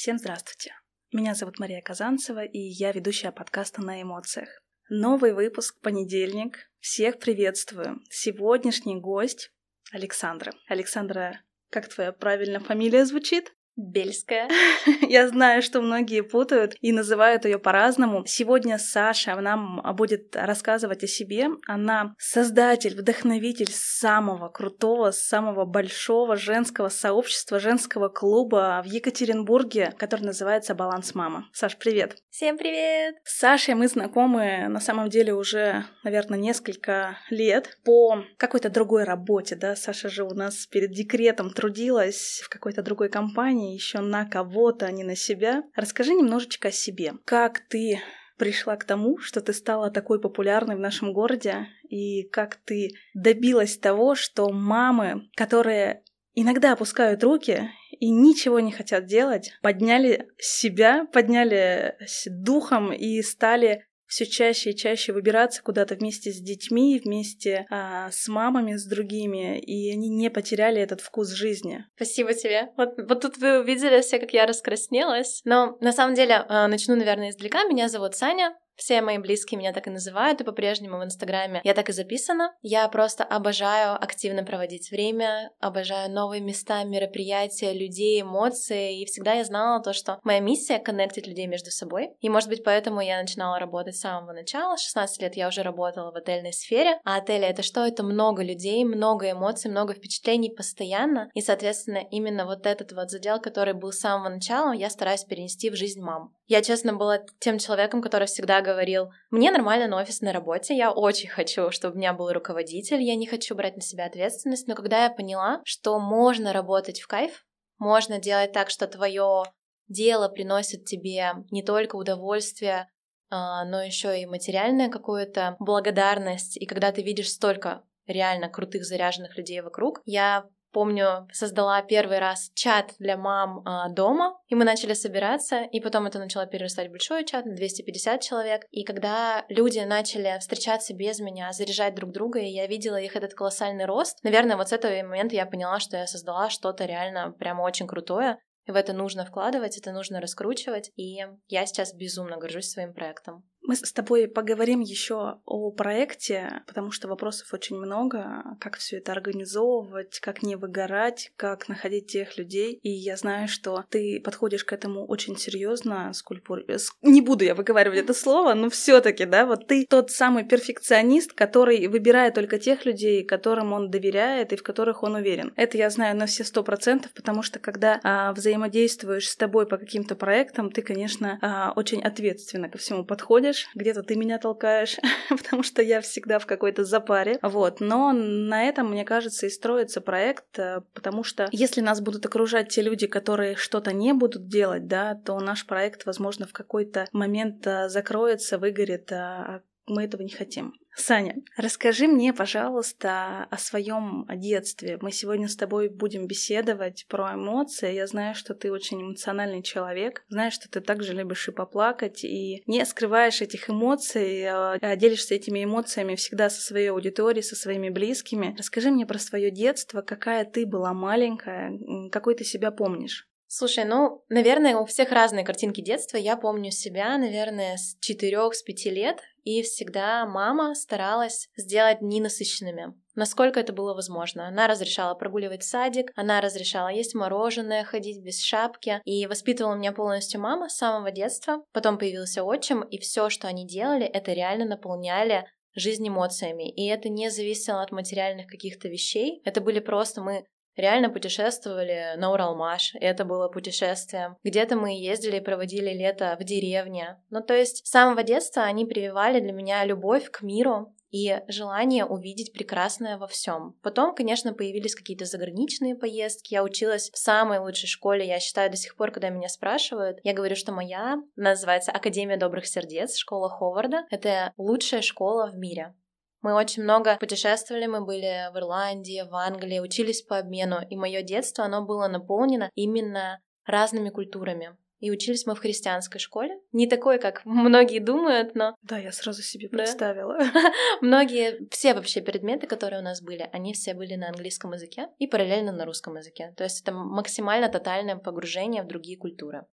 Всем здравствуйте. Меня зовут Мария Казанцева, и я ведущая подкаста «На эмоциях». Новый выпуск понедельник. Всех приветствую. Сегодняшний гость Александра. Александра, как твоя правильно фамилия звучит? Бельская. Я знаю, что многие путают и называют ее по-разному. Сегодня Саша нам будет рассказывать о себе. Она создатель, вдохновитель самого крутого, самого большого женского сообщества, женского клуба в Екатеринбурге, который называется «Баланс Мама». Саш, привет! Всем привет! С Сашей мы знакомы на самом деле уже, наверное, несколько лет по какой-то другой работе, да? Саша же у нас перед декретом трудилась в какой-то другой компании, еще на кого-то, а не на себя. Расскажи немножечко о себе. Как ты пришла к тому, что ты стала такой популярной в нашем городе, и как ты добилась того, что мамы, которые иногда опускают руки и ничего не хотят делать, подняли себя, подняли духом и стали все чаще и чаще выбираться куда-то вместе с детьми, вместе а, с мамами, с другими, и они не потеряли этот вкус жизни. Спасибо тебе. Вот, вот тут вы увидели все, как я раскраснелась. Но на самом деле а, начну, наверное, издалека. Меня зовут Саня. Все мои близкие меня так и называют, и по-прежнему в Инстаграме я так и записана. Я просто обожаю активно проводить время, обожаю новые места, мероприятия, людей, эмоции, и всегда я знала то, что моя миссия — коннектить людей между собой. И, может быть, поэтому я начинала работать с самого начала. 16 лет я уже работала в отельной сфере, а отели — это что? Это много людей, много эмоций, много впечатлений постоянно, и, соответственно, именно вот этот вот задел, который был с самого начала, я стараюсь перенести в жизнь мам. Я, честно, была тем человеком, который всегда говорил, мне нормально на офисной работе, я очень хочу, чтобы у меня был руководитель, я не хочу брать на себя ответственность, но когда я поняла, что можно работать в кайф, можно делать так, что твое дело приносит тебе не только удовольствие, а, но еще и материальная какую-то благодарность. И когда ты видишь столько реально крутых заряженных людей вокруг, я помню, создала первый раз чат для мам а, дома, и мы начали собираться, и потом это начало перерастать в большой чат на 250 человек. И когда люди начали встречаться без меня, заряжать друг друга, и я видела их этот колоссальный рост, наверное, вот с этого момента я поняла, что я создала что-то реально прямо очень крутое, и в это нужно вкладывать, это нужно раскручивать, и я сейчас безумно горжусь своим проектом. Мы с тобой поговорим еще о проекте, потому что вопросов очень много. Как все это организовывать, как не выгорать, как находить тех людей. И я знаю, что ты подходишь к этому очень серьезно. Скульптур... Не буду я выговаривать это слово, но все-таки, да, вот ты тот самый перфекционист, который выбирает только тех людей, которым он доверяет и в которых он уверен. Это я знаю на все сто процентов, потому что когда а, взаимодействуешь с тобой по каким-то проектам, ты, конечно, а, очень ответственно ко всему подходишь толкаешь, где-то ты меня толкаешь, потому что я всегда в какой-то запаре. Вот. Но на этом, мне кажется, и строится проект, э, потому что если нас будут окружать те люди, которые что-то не будут делать, да, то наш проект, возможно, в какой-то момент э, закроется, выгорит, а мы этого не хотим. Саня, расскажи мне, пожалуйста, о своем детстве. Мы сегодня с тобой будем беседовать про эмоции. Я знаю, что ты очень эмоциональный человек. Знаю, что ты также любишь и поплакать, и не скрываешь этих эмоций, а делишься этими эмоциями всегда со своей аудиторией, со своими близкими. Расскажи мне про свое детство, какая ты была маленькая, какой ты себя помнишь. Слушай, ну, наверное, у всех разные картинки детства. Я помню себя, наверное, с четырех, с пяти лет, и всегда мама старалась сделать дни насыщенными. Насколько это было возможно. Она разрешала прогуливать садик, она разрешала есть мороженое, ходить без шапки, и воспитывала меня полностью мама с самого детства. Потом появился отчим, и все, что они делали, это реально наполняли жизнь эмоциями. И это не зависело от материальных каких-то вещей. Это были просто мы реально путешествовали на Уралмаш, это было путешествие. Где-то мы ездили и проводили лето в деревне. Ну, то есть с самого детства они прививали для меня любовь к миру, и желание увидеть прекрасное во всем. Потом, конечно, появились какие-то заграничные поездки. Я училась в самой лучшей школе. Я считаю до сих пор, когда меня спрашивают, я говорю, что моя называется Академия добрых сердец, школа Ховарда. Это лучшая школа в мире. Мы очень много путешествовали, мы были в Ирландии, в Англии, учились по обмену, и мое детство, оно было наполнено именно разными культурами. И учились мы в христианской школе. Не такой, как многие думают, но... Да, я сразу себе представила. Да? Многие, все вообще предметы, которые у нас были, они все были на английском языке и параллельно на русском языке. То есть это максимально тотальное погружение в другие культуры.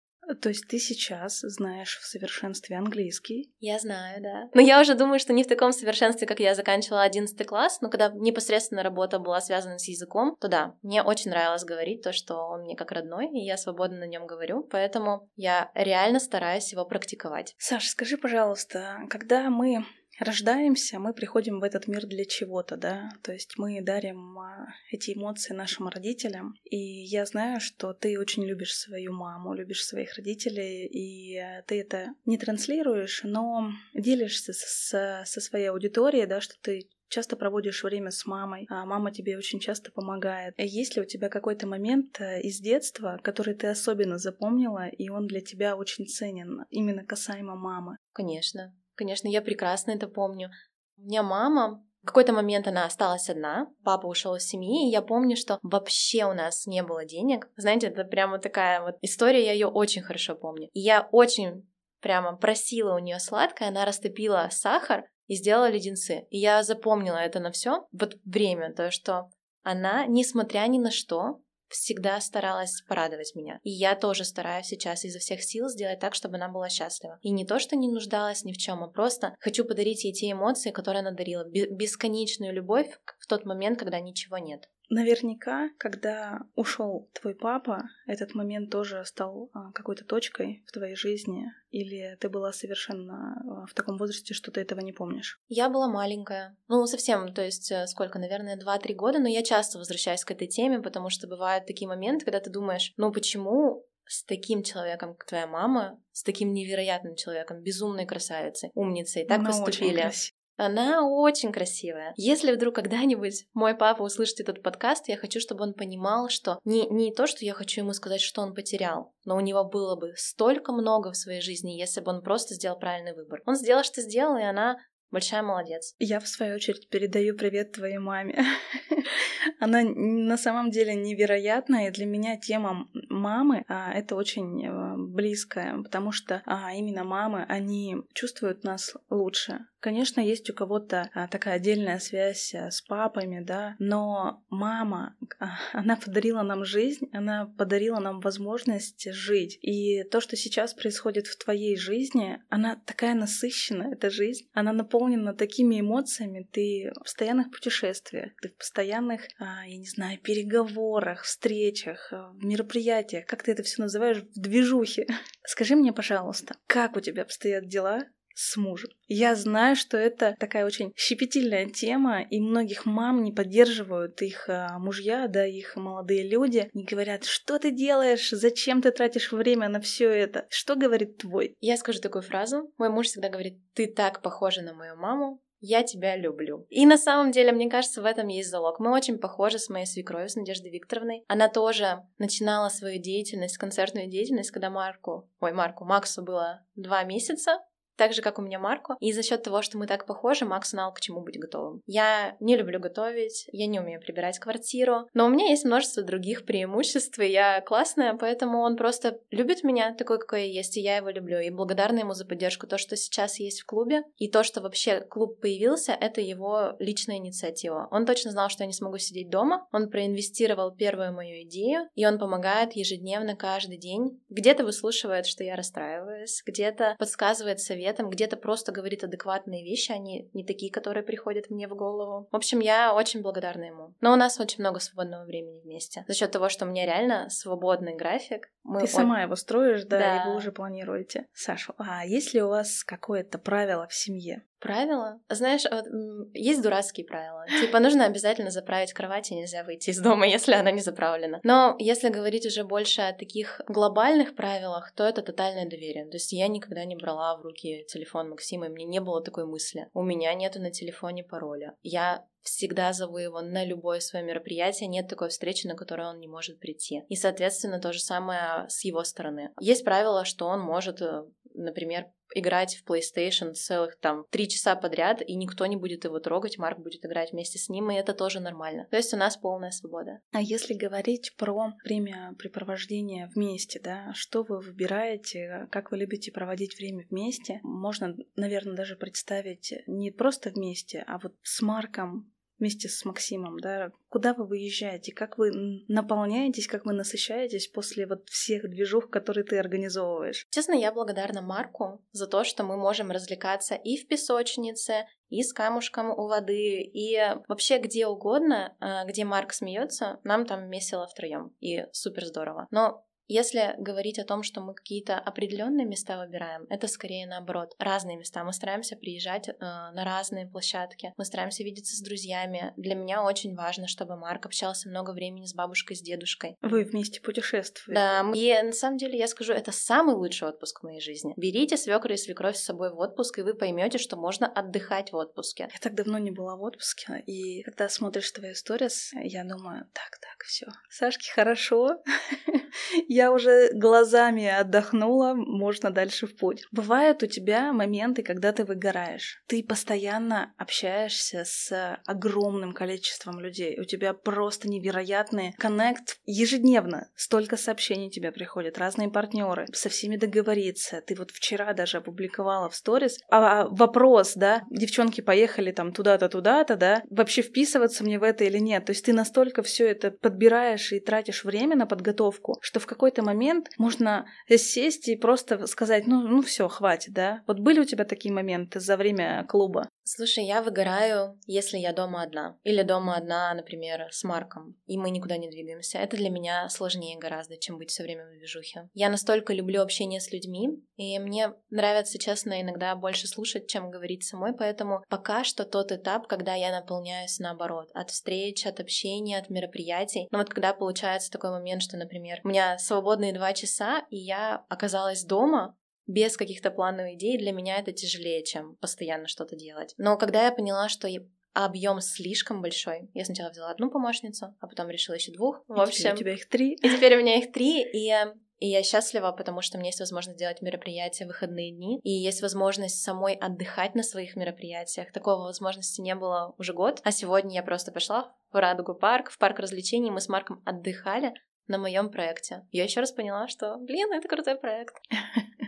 То есть ты сейчас знаешь в совершенстве английский? Я знаю, да. Но я уже думаю, что не в таком совершенстве, как я заканчивала 11 класс, но когда непосредственно работа была связана с языком, то да, мне очень нравилось говорить то, что он мне как родной, и я свободно на нем говорю, поэтому я реально стараюсь его практиковать. Саша, скажи, пожалуйста, когда мы рождаемся, мы приходим в этот мир для чего-то, да, то есть мы дарим а, эти эмоции нашим родителям, и я знаю, что ты очень любишь свою маму, любишь своих родителей, и ты это не транслируешь, но делишься со, со своей аудиторией, да, что ты часто проводишь время с мамой, а мама тебе очень часто помогает. Есть ли у тебя какой-то момент э, из детства, который ты особенно запомнила, и он для тебя очень ценен, именно касаемо мамы? Конечно. Конечно, я прекрасно это помню. У меня мама в какой-то момент она осталась одна, папа ушел из семьи, и я помню, что вообще у нас не было денег. Знаете, это прямо такая вот история, я ее очень хорошо помню. И я очень прямо просила у нее сладкое, она растопила сахар и сделала леденцы. И я запомнила это на все вот время, то, что она, несмотря ни на что, всегда старалась порадовать меня. И я тоже стараюсь сейчас изо всех сил сделать так, чтобы она была счастлива. И не то, что не нуждалась ни в чем, а просто хочу подарить ей те эмоции, которые она дарила. Бесконечную любовь в тот момент, когда ничего нет. Наверняка, когда ушел твой папа, этот момент тоже стал а, какой-то точкой в твоей жизни, или ты была совершенно а, в таком возрасте, что ты этого не помнишь? Я была маленькая. Ну, совсем, то есть э, сколько, наверное, 2-3 года, но я часто возвращаюсь к этой теме, потому что бывают такие моменты, когда ты думаешь, ну почему с таким человеком, как твоя мама, с таким невероятным человеком, безумной красавицей, умницей, так Она поступили. Она очень красивая. Если вдруг когда-нибудь мой папа услышит этот подкаст, я хочу, чтобы он понимал, что не, не то, что я хочу ему сказать, что он потерял, но у него было бы столько много в своей жизни, если бы он просто сделал правильный выбор. Он сделал, что сделал, и она Большая молодец. Я, в свою очередь, передаю привет твоей маме. Она на самом деле невероятная, и для меня тема мамы а, это очень э, близкая, потому что а, именно мамы, они чувствуют нас лучше. Конечно, есть у кого-то а, такая отдельная связь а, с папами, да, но мама, а, она подарила нам жизнь, она подарила нам возможность жить. И то, что сейчас происходит в твоей жизни, она такая насыщенная, эта жизнь, она наполнена такими эмоциями, ты в постоянных путешествиях, ты в постоянных, я не знаю, переговорах, встречах, мероприятиях, как ты это все называешь, в движухе. Скажи мне, пожалуйста, как у тебя обстоят дела с мужем. Я знаю, что это такая очень щепетильная тема, и многих мам не поддерживают их а, мужья, да, их молодые люди, не говорят, что ты делаешь, зачем ты тратишь время на все это. Что говорит твой? Я скажу такую фразу. Мой муж всегда говорит, ты так похожа на мою маму, я тебя люблю. И на самом деле, мне кажется, в этом есть залог. Мы очень похожи с моей свекровью, с Надеждой Викторовной. Она тоже начинала свою деятельность, концертную деятельность, когда Марку, ой, Марку, Максу было два месяца так же, как у меня Марко. И за счет того, что мы так похожи, Макс знал, к чему быть готовым. Я не люблю готовить, я не умею прибирать квартиру, но у меня есть множество других преимуществ, и я классная, поэтому он просто любит меня такой, какой я есть, и я его люблю. И благодарна ему за поддержку. То, что сейчас есть в клубе, и то, что вообще клуб появился, это его личная инициатива. Он точно знал, что я не смогу сидеть дома, он проинвестировал первую мою идею, и он помогает ежедневно, каждый день. Где-то выслушивает, что я расстраиваюсь, где-то подсказывает совет, советом, где-то просто говорит адекватные вещи, они а не такие, которые приходят мне в голову. В общем, я очень благодарна ему. Но у нас очень много свободного времени вместе. За счет того, что у меня реально свободный график. Мы Ты он... сама его строишь, да, да, и вы уже планируете. Саша, а есть ли у вас какое-то правило в семье? Правила? Знаешь, вот, есть дурацкие правила. Типа, нужно обязательно заправить кровать, и нельзя выйти из дома, если она не заправлена. Но если говорить уже больше о таких глобальных правилах, то это тотальное доверие. То есть я никогда не брала в руки телефон Максима, и мне не было такой мысли. У меня нету на телефоне пароля. Я всегда зову его на любое свое мероприятие, нет такой встречи, на которую он не может прийти. И, соответственно, то же самое с его стороны. Есть правило, что он может, э, например, играть в PlayStation целых там три часа подряд, и никто не будет его трогать, Марк будет играть вместе с ним, и это тоже нормально. То есть у нас полная свобода. А если говорить про время препровождения вместе, да, что вы выбираете, как вы любите проводить время вместе? Можно, наверное, даже представить не просто вместе, а вот с Марком вместе с Максимом, да, куда вы выезжаете, как вы наполняетесь, как вы насыщаетесь после вот всех движух, которые ты организовываешь? Честно, я благодарна Марку за то, что мы можем развлекаться и в песочнице, и с камушком у воды, и вообще где угодно, а, где Марк смеется, нам там весело втроем, и супер здорово. Но если говорить о том, что мы какие-то определенные места выбираем, это скорее наоборот. Разные места. Мы стараемся приезжать э, на разные площадки. Мы стараемся видеться с друзьями. Для меня очень важно, чтобы Марк общался много времени с бабушкой, с дедушкой. Вы вместе путешествуете. Да. И на самом деле я скажу, это самый лучший отпуск в моей жизни. Берите свекра и свекровь с собой в отпуск, и вы поймете, что можно отдыхать в отпуске. Я так давно не была в отпуске, и когда смотришь твои сторис, я думаю, так, так, все. Сашке хорошо. я уже глазами отдохнула, можно дальше в путь. Бывают у тебя моменты, когда ты выгораешь. Ты постоянно общаешься с огромным количеством людей. У тебя просто невероятный коннект ежедневно. Столько сообщений тебе приходят, разные партнеры. Со всеми договориться. Ты вот вчера даже опубликовала в сторис. А вопрос, да, девчонки поехали там туда-то, туда-то, да, вообще вписываться мне в это или нет. То есть ты настолько все это подбираешь и тратишь время на подготовку, что в какой какой-то момент можно сесть и просто сказать, ну, ну все, хватит, да? Вот были у тебя такие моменты за время клуба? Слушай, я выгораю, если я дома одна. Или дома одна, например, с Марком, и мы никуда не двигаемся. Это для меня сложнее гораздо, чем быть все время в движухе. Я настолько люблю общение с людьми, и мне нравится, честно, иногда больше слушать, чем говорить самой, поэтому пока что тот этап, когда я наполняюсь наоборот, от встреч, от общения, от мероприятий. Но вот когда получается такой момент, что, например, у меня свободные два часа, и я оказалась дома, без каких-то плановых идей, для меня это тяжелее, чем постоянно что-то делать. Но когда я поняла, что объем слишком большой. Я сначала взяла одну помощницу, а потом решила еще двух. В общем, у тебя их три. И теперь у меня их три, и и я счастлива, потому что у меня есть возможность делать мероприятия в выходные дни, и есть возможность самой отдыхать на своих мероприятиях. Такого возможности не было уже год, а сегодня я просто пошла в Радугу парк, в парк развлечений, мы с Марком отдыхали, на моем проекте. Я еще раз поняла, что, блин, это крутой проект.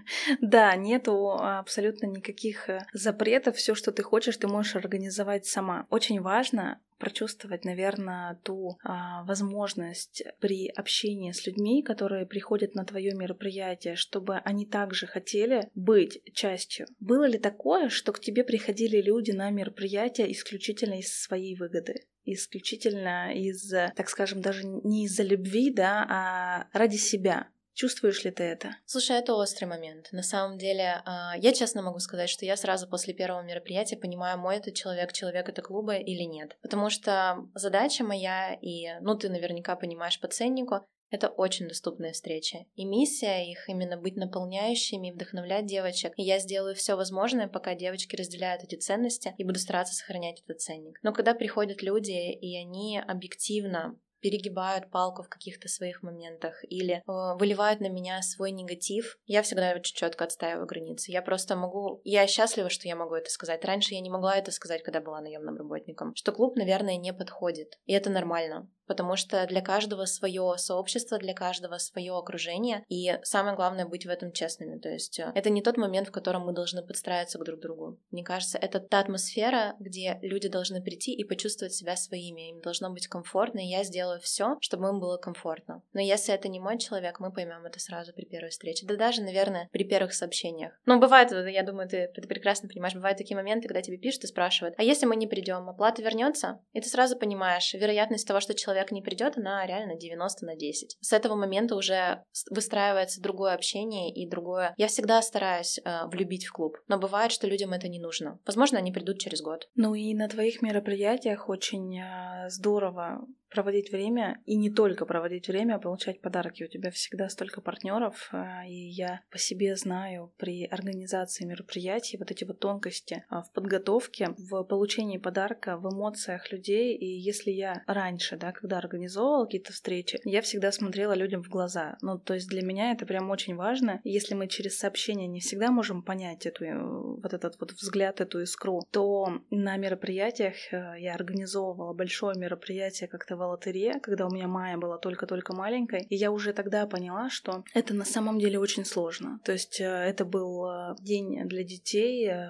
Да, нету абсолютно никаких э, запретов. Все, что ты хочешь, ты можешь организовать сама. Очень важно прочувствовать, наверное, ту а, возможность при общении с людьми, которые приходят на твое мероприятие, чтобы они также хотели быть частью. Было ли такое, что к тебе приходили люди на мероприятие исключительно из своей выгоды? исключительно из, так скажем, даже не из-за любви, да, а ради себя. Чувствуешь ли ты это? Слушай, это острый момент. На самом деле, а, я честно могу сказать, что я сразу после первого мероприятия понимаю, мой это человек, человек это клуба или нет. Потому что задача моя, и, ну, ты наверняка понимаешь по ценнику, это очень доступная встреча. И миссия их именно быть наполняющими и вдохновлять девочек. И я сделаю все возможное, пока девочки разделяют эти ценности и буду стараться сохранять этот ценник. Но когда приходят люди, и они объективно перегибают палку в каких-то своих моментах или э, выливают на меня свой негатив, я всегда очень четко отстаиваю границы. Я просто могу... Я счастлива, что я могу это сказать. Раньше я не могла это сказать, когда была наемным работником. Что клуб, наверное, не подходит. И это нормально потому что для каждого свое сообщество, для каждого свое окружение, и самое главное быть в этом честными. То есть э, это не тот момент, в котором мы должны подстраиваться к друг другу. Мне кажется, это та атмосфера, где люди должны прийти и почувствовать себя своими. Им должно быть комфортно, и я сделаю все, чтобы им было комфортно. Но если это не мой человек, мы поймем это сразу при первой встрече. Да даже, наверное, при первых сообщениях. Но бывает, я думаю, ты, ты прекрасно понимаешь, бывают такие моменты, когда тебе пишут и спрашивают, а если мы не придем, оплата вернется? И ты сразу понимаешь, вероятность того, что человек человек не придет, она реально 90 на 10. С этого момента уже выстраивается другое общение и другое. Я всегда стараюсь э, влюбить в клуб, но бывает, что людям это не нужно. Возможно, они придут через год. Ну и на твоих мероприятиях очень э, здорово проводить время и не только проводить время, а получать подарки. У тебя всегда столько партнеров, а, и я по себе знаю при организации мероприятий вот эти вот тонкости а, в подготовке, в получении подарка, в эмоциях людей. И если я раньше, да, когда организовывала какие-то встречи, я всегда смотрела людям в глаза. Ну, то есть для меня это прям очень важно. Если мы через сообщение не всегда можем понять эту, э, вот этот вот взгляд, эту искру, то на мероприятиях э, я организовывала большое мероприятие как-то выигрывала Тере, когда у меня Майя была только-только маленькой. И я уже тогда поняла, что это на самом деле очень сложно. То есть э, это был э, день для детей, э,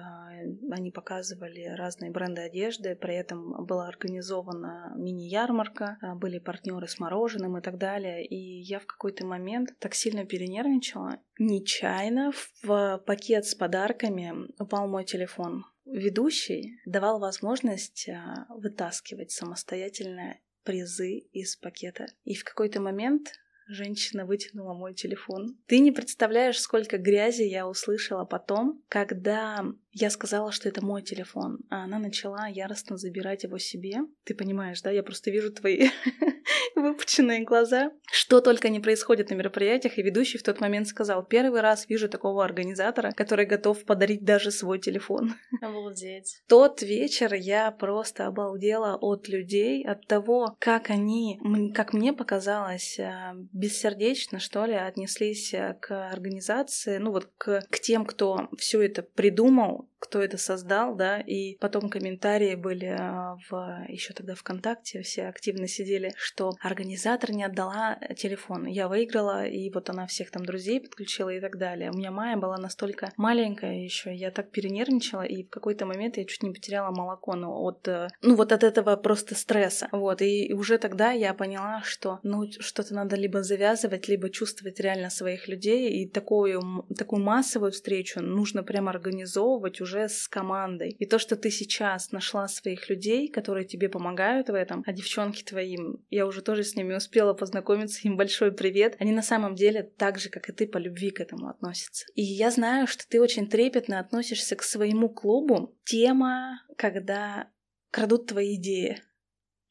они показывали разные бренды одежды, при этом была организована мини-ярмарка, были партнеры с мороженым и так далее. И я в какой-то момент так сильно перенервничала, нечаянно в пакет с подарками упал мой телефон. Ведущий давал возможность вытаскивать самостоятельно призы из пакета. И в какой-то момент женщина вытянула мой телефон. Ты не представляешь, сколько грязи я услышала потом, когда я сказала, что это мой телефон, а она начала яростно забирать его себе. Ты понимаешь, да? Я просто вижу твои выпученные глаза. Что только не происходит на мероприятиях, и ведущий в тот момент сказал, первый раз вижу такого организатора, который готов подарить даже свой телефон. Обалдеть. Тот вечер я просто обалдела от людей, от того, как они, как мне показалось, а, бессердечно, что ли, отнеслись а, к организации, ну вот к, к тем, кто все это придумал, anymore. Кто это создал, да, и потом комментарии были а, в еще тогда ВКонтакте, все активно сидели, что организатор не отдала телефон. Я выиграла, и вот она всех там друзей подключила и так далее. У меня Майя была настолько маленькая еще, я так перенервничала, и в какой-то момент я чуть не потеряла молоко, ну, от, э, ну, вот от этого просто стресса. Вот, и уже тогда я поняла, что, ну, что-то надо либо завязывать, либо чувствовать реально своих людей, и такую, такую массовую встречу нужно прямо организовывать, работать уже с командой. И то, что ты сейчас нашла своих людей, которые тебе помогают в этом, а девчонки твоим, я уже тоже с ними успела познакомиться, им большой привет. Они на самом деле так же, как и ты, по любви к этому относятся. И я знаю, что ты очень трепетно относишься к своему клубу. Тема, когда крадут твои идеи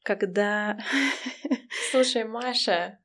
когда... Слушай, Маша,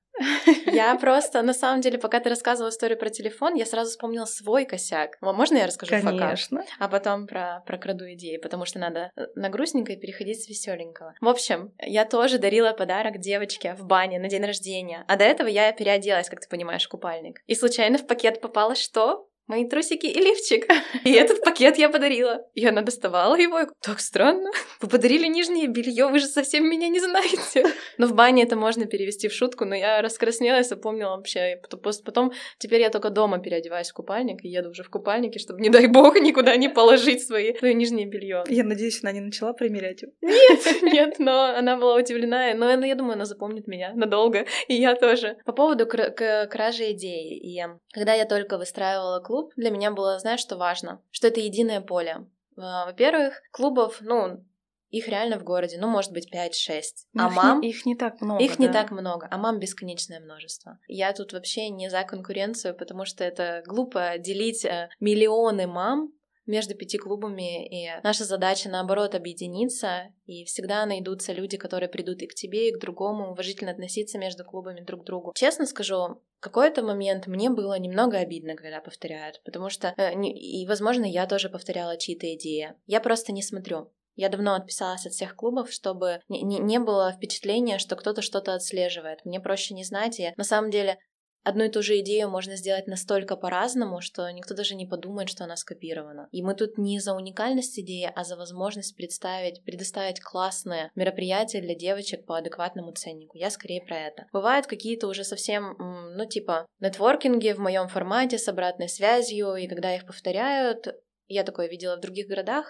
я просто, на самом деле, пока ты рассказывала историю про телефон, я сразу вспомнила свой косяк. Можно я расскажу Конечно. факап? А потом про, про краду идеи, потому что надо э, на грустненькое переходить с веселенького. В общем, я тоже дарила подарок девочке в бане на день рождения. А до этого я переоделась, как ты понимаешь, в купальник. И случайно в пакет попало что? Мои трусики и лифчик. И этот пакет я подарила. И она доставала его. И так странно. Вы подарили нижнее белье, вы же совсем меня не знаете. Но в бане это можно перевести в шутку, но я раскраснелась, запомнила вообще. Потом, теперь я только дома переодеваюсь в купальник и еду уже в купальнике, чтобы, не дай бог, никуда не положить свои, свое нижнее белье. Я надеюсь, она не начала примерять его. Нет, нет, но она была удивлена. Но я думаю, она запомнит меня надолго. И я тоже. По поводу кражи идеи. И когда я только выстраивала клуб, клуб, для меня было, знаешь, что важно? Что это единое поле. А, во-первых, клубов, ну, их реально в городе, ну, может быть, 5-6. А их мам... Не, их не так много, Их да. не так много, а мам бесконечное множество. Я тут вообще не за конкуренцию, потому что это глупо делить э, миллионы мам между пяти клубами, и наша задача, наоборот, объединиться, и всегда найдутся люди, которые придут и к тебе, и к другому, уважительно относиться между клубами друг к другу. Честно скажу, какой-то момент мне было немного обидно, когда повторяют, потому что, э, и, возможно, я тоже повторяла чьи-то идеи. Я просто не смотрю. Я давно отписалась от всех клубов, чтобы не, не, не было впечатления, что кто-то что-то отслеживает. Мне проще не знать, и на самом деле одну и ту же идею можно сделать настолько по-разному, что никто даже не подумает, что она скопирована. И мы тут не за уникальность идеи, а за возможность представить, предоставить классное мероприятие для девочек по адекватному ценнику. Я скорее про это. Бывают какие-то уже совсем, ну, типа, нетворкинги в моем формате с обратной связью, и когда их повторяют, я такое видела в других городах,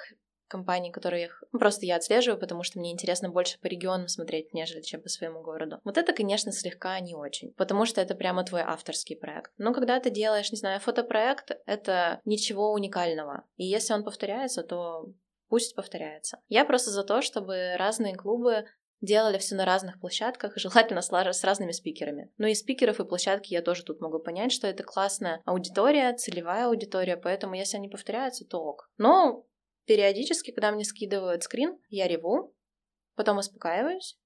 компаний, которые ну, просто я отслеживаю, потому что мне интересно больше по регионам смотреть, нежели чем по своему городу. Вот это, конечно, слегка не очень, потому что это прямо твой авторский проект. Но когда ты делаешь, не знаю, фотопроект, это ничего уникального. И если он повторяется, то пусть повторяется. Я просто за то, чтобы разные клубы делали все на разных площадках, желательно с разными спикерами. Но и спикеров, и площадки я тоже тут могу понять, что это классная аудитория, целевая аудитория, поэтому если они повторяются, то ок. Но Периодически, когда мне скидывают скрин, я реву, потом успокаиваюсь.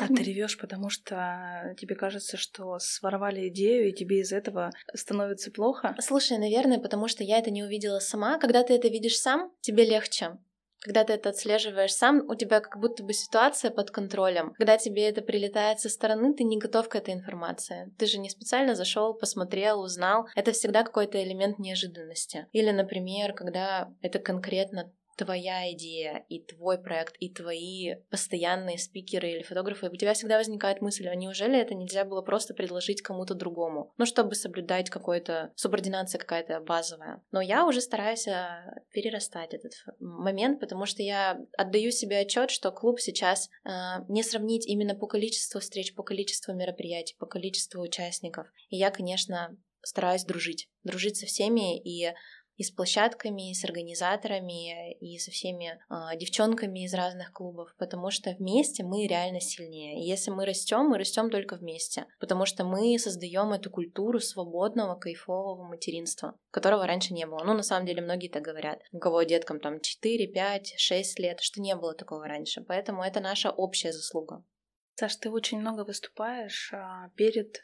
А ты ревешь, потому что тебе кажется, что своровали идею, и тебе из этого становится плохо? Слушай, наверное, потому что я это не увидела сама. Когда ты это видишь сам, тебе легче. Когда ты это отслеживаешь сам, у тебя как будто бы ситуация под контролем. Когда тебе это прилетает со стороны, ты не готов к этой информации. Ты же не специально зашел, посмотрел, узнал. Это всегда какой-то элемент неожиданности. Или, например, когда это конкретно твоя идея и твой проект, и твои постоянные спикеры или фотографы, у тебя всегда возникает мысль, а неужели это нельзя было просто предложить кому-то другому? Ну, чтобы соблюдать какой-то, субординация какая-то базовая. Но я уже стараюсь а, перерастать этот момент, потому что я отдаю себе отчет, что клуб сейчас э, не сравнить именно по количеству встреч, по количеству мероприятий, по количеству участников. И я, конечно, стараюсь дружить, дружить со всеми и и с площадками, и с организаторами, и со всеми э, девчонками из разных клубов, потому что вместе мы реально сильнее. И если мы растем, мы растем только вместе, потому что мы создаем эту культуру свободного, кайфового материнства, которого раньше не было. Ну, на самом деле, многие так говорят. У кого деткам там 4, 5, 6 лет, что не было такого раньше. Поэтому это наша общая заслуга. Саш, ты очень много выступаешь а, перед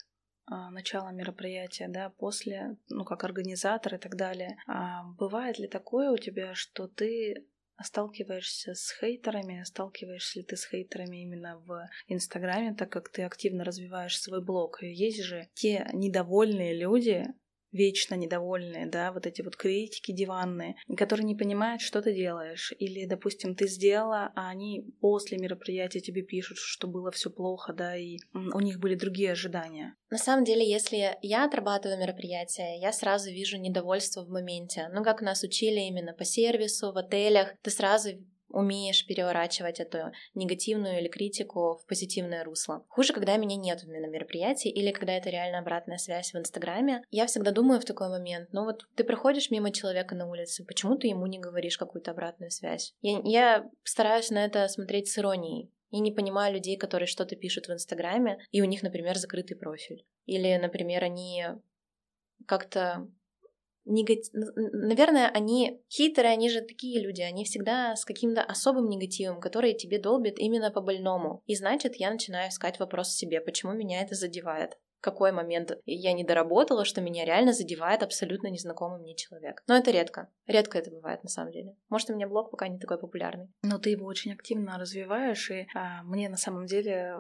начала мероприятия, да, после, ну, как организатор и так далее. А бывает ли такое у тебя, что ты сталкиваешься с хейтерами, сталкиваешься ли ты с хейтерами именно в Инстаграме, так как ты активно развиваешь свой блог. Есть же те недовольные люди, вечно недовольные, да, вот эти вот критики диванные, которые не понимают, что ты делаешь. Или, допустим, ты сделала, а они после мероприятия тебе пишут, что было все плохо, да, и у них были другие ожидания. На самом деле, если я отрабатываю мероприятие, я сразу вижу недовольство в моменте. Ну, как нас учили именно по сервису, в отелях, ты сразу умеешь переворачивать эту негативную или критику в позитивное русло. Хуже, когда меня нет на мероприятии или когда это реально обратная связь в Инстаграме. Я всегда думаю в такой момент, ну вот ты проходишь мимо человека на улице, почему ты ему не говоришь какую-то обратную связь? Я, я стараюсь на это смотреть с иронией. Я не понимаю людей, которые что-то пишут в Инстаграме, и у них, например, закрытый профиль. Или, например, они как-то негатив... Наверное, они хитрые, они же такие люди, они всегда с каким-то особым негативом, который тебе долбит именно по больному. И значит, я начинаю искать вопрос в себе, почему меня это задевает какой момент я не доработала, что меня реально задевает абсолютно незнакомый мне человек. Но это редко. Редко это бывает на самом деле. Может, у меня блог пока не такой популярный. Но ты его очень активно развиваешь, и а, мне на самом деле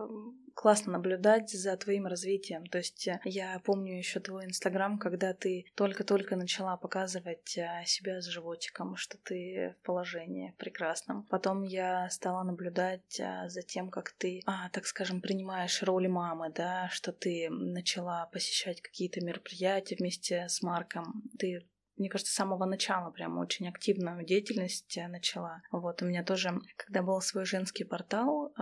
классно наблюдать за твоим развитием. То есть э, я помню еще твой инстаграм, когда ты только-только начала показывать э, себя с животиком, что ты в положении прекрасном. Потом я стала наблюдать э, за тем, как ты, а, так скажем, принимаешь роль мамы, да, что ты начала посещать какие-то мероприятия вместе с Марком. Ты мне кажется, с самого начала прям очень активную деятельность начала. Вот у меня тоже, когда был свой женский портал,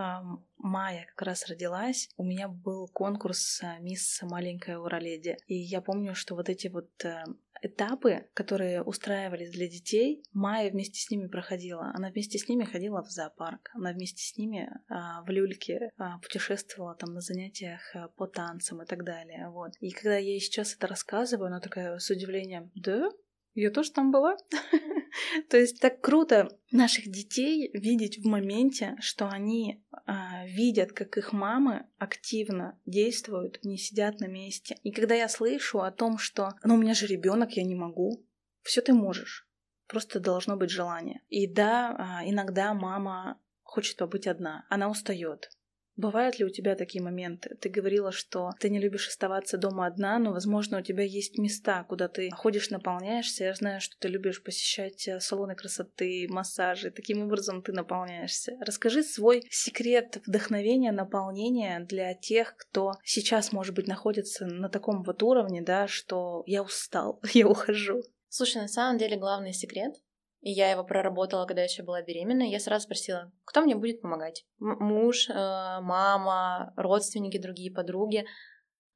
Майя как раз родилась, у меня был конкурс э, «Мисс Маленькая Ураледи». И я помню, что вот эти вот э, этапы, которые устраивались для детей, Майя вместе с ними проходила. Она вместе с ними ходила в зоопарк, она вместе с ними а, в люльке а, путешествовала там на занятиях а, по танцам и так далее. Вот. И когда я ей сейчас это рассказываю, она такая с удивлением, да? Я тоже там была. То есть так круто наших детей видеть в моменте, что они а, видят, как их мамы активно действуют, не сидят на месте. И когда я слышу о том, что ну у меня же ребенок, я не могу, все ты можешь. Просто должно быть желание. И да, а, иногда мама хочет побыть одна, она устает. Бывают ли у тебя такие моменты? Ты говорила, что ты не любишь оставаться дома одна, но, возможно, у тебя есть места, куда ты ходишь, наполняешься. Я знаю, что ты любишь посещать э, салоны красоты, массажи. Таким образом ты наполняешься. Расскажи свой секрет вдохновения, наполнения для тех, кто сейчас, может быть, находится на таком вот уровне, да, что я устал, я ухожу. Слушай, на самом деле главный секрет и я его проработала, когда еще была беременна, я сразу спросила, кто мне будет помогать? М- муж, э, мама, родственники, другие подруги.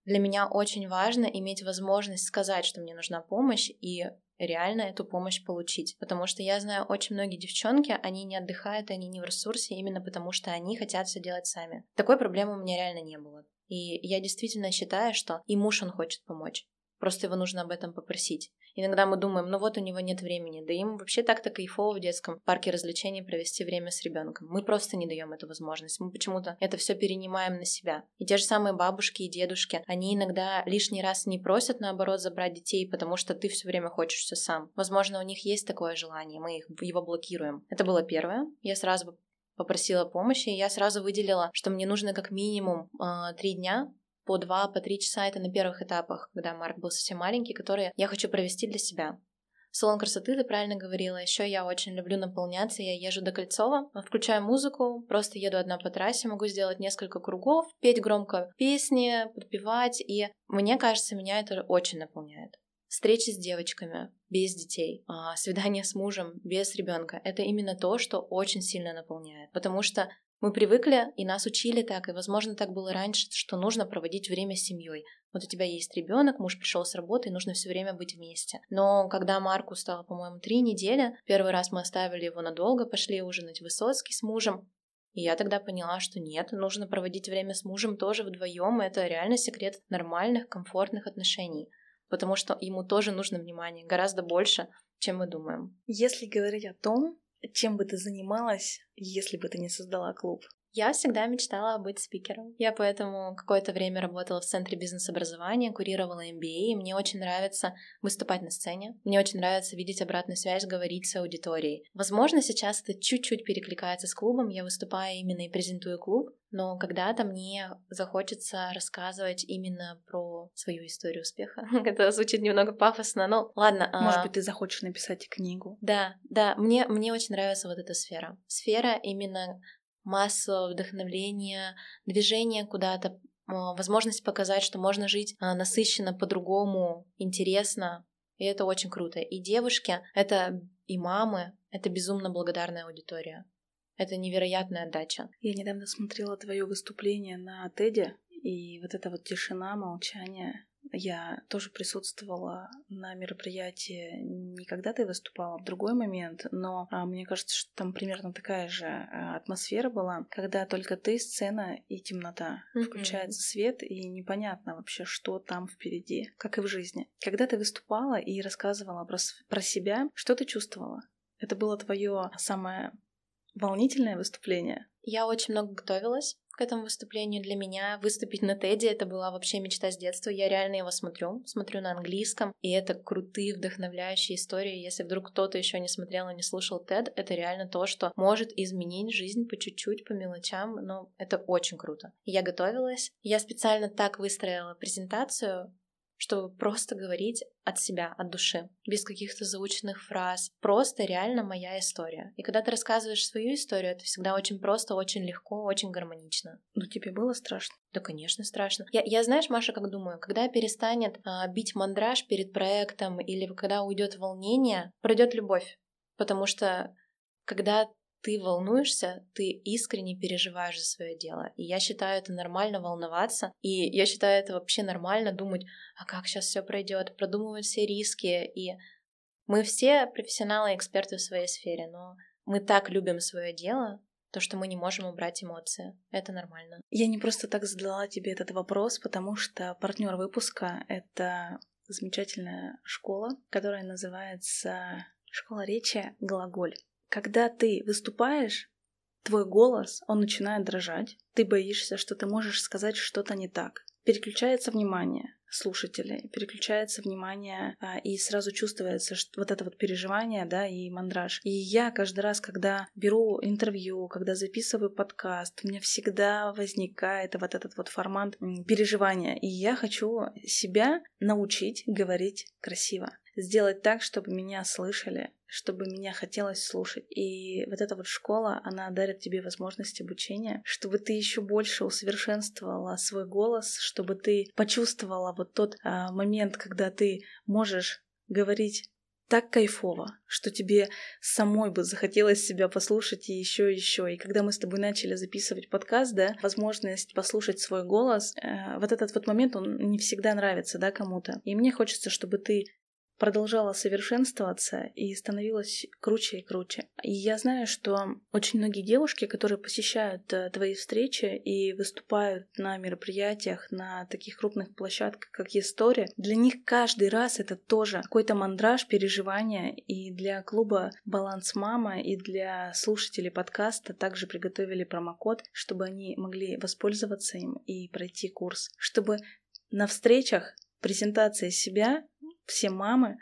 Для меня очень важно иметь возможность сказать, что мне нужна помощь, и реально эту помощь получить. Потому что я знаю очень многие девчонки, они не отдыхают, они не в ресурсе именно потому, что они хотят все делать сами. Такой проблемы у меня реально не было. И я действительно считаю, что и муж, он хочет помочь. Просто его нужно об этом попросить. Иногда мы думаем, ну вот у него нет времени, да им вообще так-то кайфово в детском парке развлечений провести время с ребенком. Мы просто не даем эту возможность. Мы почему-то это все перенимаем на себя. И те же самые бабушки и дедушки, они иногда лишний раз не просят, наоборот, забрать детей, потому что ты все время хочешь все сам. Возможно, у них есть такое желание, мы их, его блокируем. Это было первое. Я сразу попросила помощи, и я сразу выделила, что мне нужно как минимум э, три дня по два, по три часа это на первых этапах, когда Марк был совсем маленький, которые я хочу провести для себя. Салон красоты, ты правильно говорила. Еще я очень люблю наполняться. Я езжу до Кольцова, включаю музыку, просто еду одна по трассе, могу сделать несколько кругов, петь громко песни, подпевать. И мне кажется, меня это очень наполняет. Встречи с девочками без детей, а, свидание с мужем без ребенка это именно то, что очень сильно наполняет. Потому что мы привыкли, и нас учили так, и, возможно, так было раньше, что нужно проводить время с семьей. Вот у тебя есть ребенок, муж пришел с работы, и нужно все время быть вместе. Но когда Марку стало, по-моему, три недели, первый раз мы оставили его надолго, пошли ужинать в Высоцкий с мужем, и я тогда поняла, что нет, нужно проводить время с мужем тоже вдвоем. Это реально секрет нормальных, комфортных отношений. Потому что ему тоже нужно внимание, гораздо больше, чем мы думаем. Если говорить о том, чем бы ты занималась, если бы ты не создала клуб? Я всегда мечтала быть спикером. Я поэтому какое-то время работала в Центре бизнес-образования, курировала MBA, и мне очень нравится выступать на сцене. Мне очень нравится видеть обратную связь, говорить с аудиторией. Возможно, сейчас это чуть-чуть перекликается с клубом, я выступаю именно и презентую клуб, но когда-то мне захочется рассказывать именно про свою историю успеха. Это звучит немного пафосно, но ладно. Может а... быть, ты захочешь написать книгу. Да, да, мне, мне очень нравится вот эта сфера. Сфера именно массового вдохновления, движения куда-то, а, возможность показать, что можно жить а, насыщенно, по-другому, интересно. И это очень круто. И девушки, это и мамы, это безумно благодарная аудитория. Это невероятная отдача. Я недавно смотрела твое выступление на Теде, и вот эта вот тишина, молчание, я тоже присутствовала на мероприятии не когда ты выступала, в другой момент, но а, мне кажется, что там примерно такая же а, атмосфера была, когда только ты, сцена и темнота. Mm-hmm. Включается свет, и непонятно вообще, что там впереди, как и в жизни. Когда ты выступала и рассказывала про, про себя, что ты чувствовала? Это было твое самое волнительное выступление? Я очень много готовилась к этому выступлению для меня. Выступить на Теди это была вообще мечта с детства. Я реально его смотрю, смотрю на английском, и это крутые, вдохновляющие истории. Если вдруг кто-то еще не смотрел и не слушал Тед, это реально то, что может изменить жизнь по чуть-чуть, по мелочам, но это очень круто. Я готовилась, я специально так выстроила презентацию, чтобы просто говорить от себя, от души, без каких-то заученных фраз. Просто реально моя история. И когда ты рассказываешь свою историю, это всегда очень просто, очень легко, очень гармонично. Но тебе было страшно? Да, конечно, страшно. Я, я знаешь, Маша, как думаю, когда перестанет а, бить мандраж перед проектом или когда уйдет волнение, пройдет любовь. Потому что когда ты волнуешься, ты искренне переживаешь за свое дело. И я считаю это нормально волноваться. И я считаю это вообще нормально думать, а как сейчас все пройдет, продумывать все риски. И мы все профессионалы и эксперты в своей сфере, но мы так любим свое дело, то, что мы не можем убрать эмоции. Это нормально. Я не просто так задала тебе этот вопрос, потому что партнер выпуска — это замечательная школа, которая называется «Школа речи Глаголь». Когда ты выступаешь, твой голос, он начинает дрожать. Ты боишься, что ты можешь сказать что-то не так. Переключается внимание слушателей, переключается внимание, а, и сразу чувствуется что вот это вот переживание, да, и мандраж. И я каждый раз, когда беру интервью, когда записываю подкаст, у меня всегда возникает вот этот вот формат переживания. И я хочу себя научить говорить красиво сделать так, чтобы меня слышали, чтобы меня хотелось слушать. И вот эта вот школа, она дарит тебе возможность обучения, чтобы ты еще больше усовершенствовала свой голос, чтобы ты почувствовала вот тот а, момент, когда ты можешь говорить так кайфово, что тебе самой бы захотелось себя послушать и еще и еще. И когда мы с тобой начали записывать подкаст, да, возможность послушать свой голос, э, вот этот вот момент, он не всегда нравится, да, кому-то. И мне хочется, чтобы ты продолжала совершенствоваться и становилась круче и круче. И я знаю, что очень многие девушки, которые посещают э, твои встречи и выступают на мероприятиях, на таких крупных площадках, как История, для них каждый раз это тоже какой-то мандраж, переживания. И для клуба «Баланс Мама» и для слушателей подкаста также приготовили промокод, чтобы они могли воспользоваться им и пройти курс. Чтобы на встречах презентация себя все мамы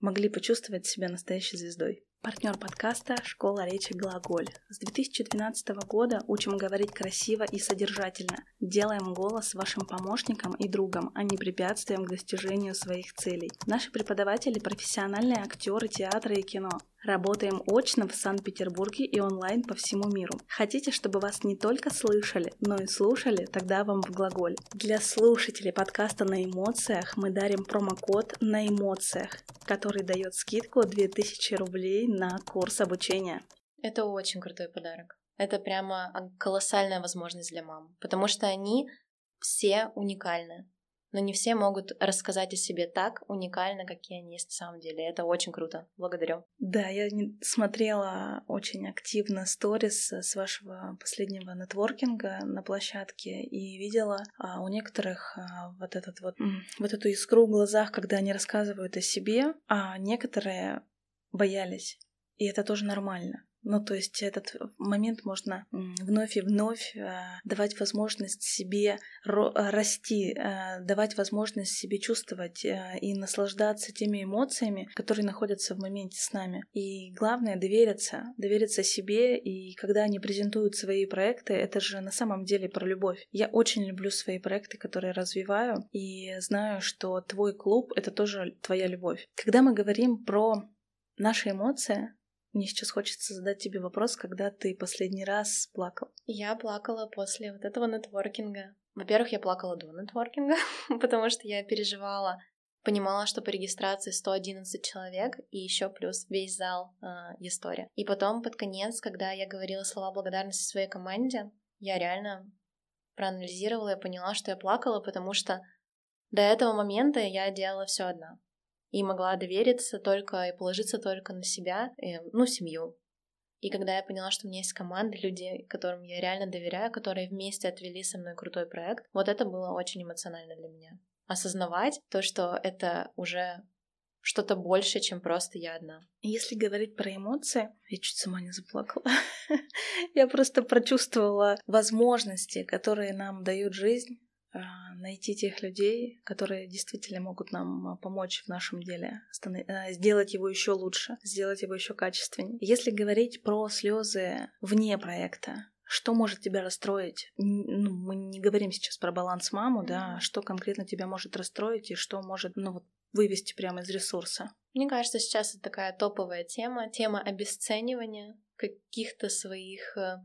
могли почувствовать себя настоящей звездой. Партнер подкаста «Школа речи Глаголь». С 2012 года учим говорить красиво и содержательно. Делаем голос вашим помощником и другом, а не препятствием к достижению своих целей. Наши преподаватели – профессиональные актеры театра и кино. Работаем очно в Санкт-Петербурге и онлайн по всему миру. Хотите, чтобы вас не только слышали, но и слушали? Тогда вам в глаголе. Для слушателей подкаста на эмоциях мы дарим промокод на эмоциях, который дает скидку 2000 рублей на курс обучения. Это очень крутой подарок. Это прямо колоссальная возможность для мам, потому что они все уникальны но не все могут рассказать о себе так уникально, какие они есть на самом деле. Это очень круто. Благодарю. Да, я смотрела очень активно сторис с вашего последнего нетворкинга на площадке и видела а, у некоторых а, вот этот вот вот эту искру в глазах, когда они рассказывают о себе, а некоторые боялись. И это тоже нормально. Ну, то есть этот момент можно вновь и вновь э, давать возможность себе э, расти, э, давать возможность себе чувствовать и наслаждаться теми эмоциями, которые находятся в моменте с нами. И главное — довериться, довериться себе, и когда они презентуют свои проекты, это же на самом деле про любовь. Я очень люблю свои проекты, которые развиваю, и знаю, что твой клуб — это тоже твоя любовь. Когда мы говорим про наши эмоции, мне сейчас хочется задать тебе вопрос, когда ты последний раз плакал? Я плакала после вот этого нетворкинга. Во-первых, я плакала до нетворкинга, потому что я переживала, понимала, что по регистрации 111 человек и еще плюс весь зал э, история. И потом под конец, когда я говорила слова благодарности своей команде, я реально проанализировала и поняла, что я плакала, потому что до этого момента я делала все одна и могла довериться только и положиться только на себя, и, э, ну, семью. И когда я поняла, что у меня есть команда, люди, которым я реально доверяю, которые вместе отвели со мной крутой проект, вот это было очень эмоционально для меня. Осознавать то, что это уже что-то больше, чем просто я одна. Если говорить про эмоции, я чуть сама не заплакала. я просто прочувствовала возможности, которые нам дает жизнь, найти тех людей, которые действительно могут нам а, помочь в нашем деле, а, сделать его еще лучше, сделать его еще качественнее. Если говорить про слезы вне проекта, что может тебя расстроить? Ну, мы не говорим сейчас про баланс маму, да, что конкретно тебя может расстроить и что может, ну, вот, вывести прямо из ресурса. Мне кажется, сейчас это такая топовая тема, тема обесценивания каких-то своих э,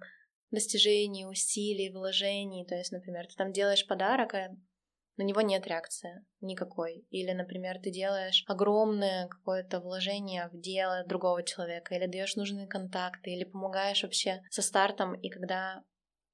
достижений, усилий, вложений. То есть, например, ты там делаешь подарок, а на него нет реакции никакой. Или, например, ты делаешь огромное какое-то вложение в дело другого человека, или даешь нужные контакты, или помогаешь вообще со стартом, и когда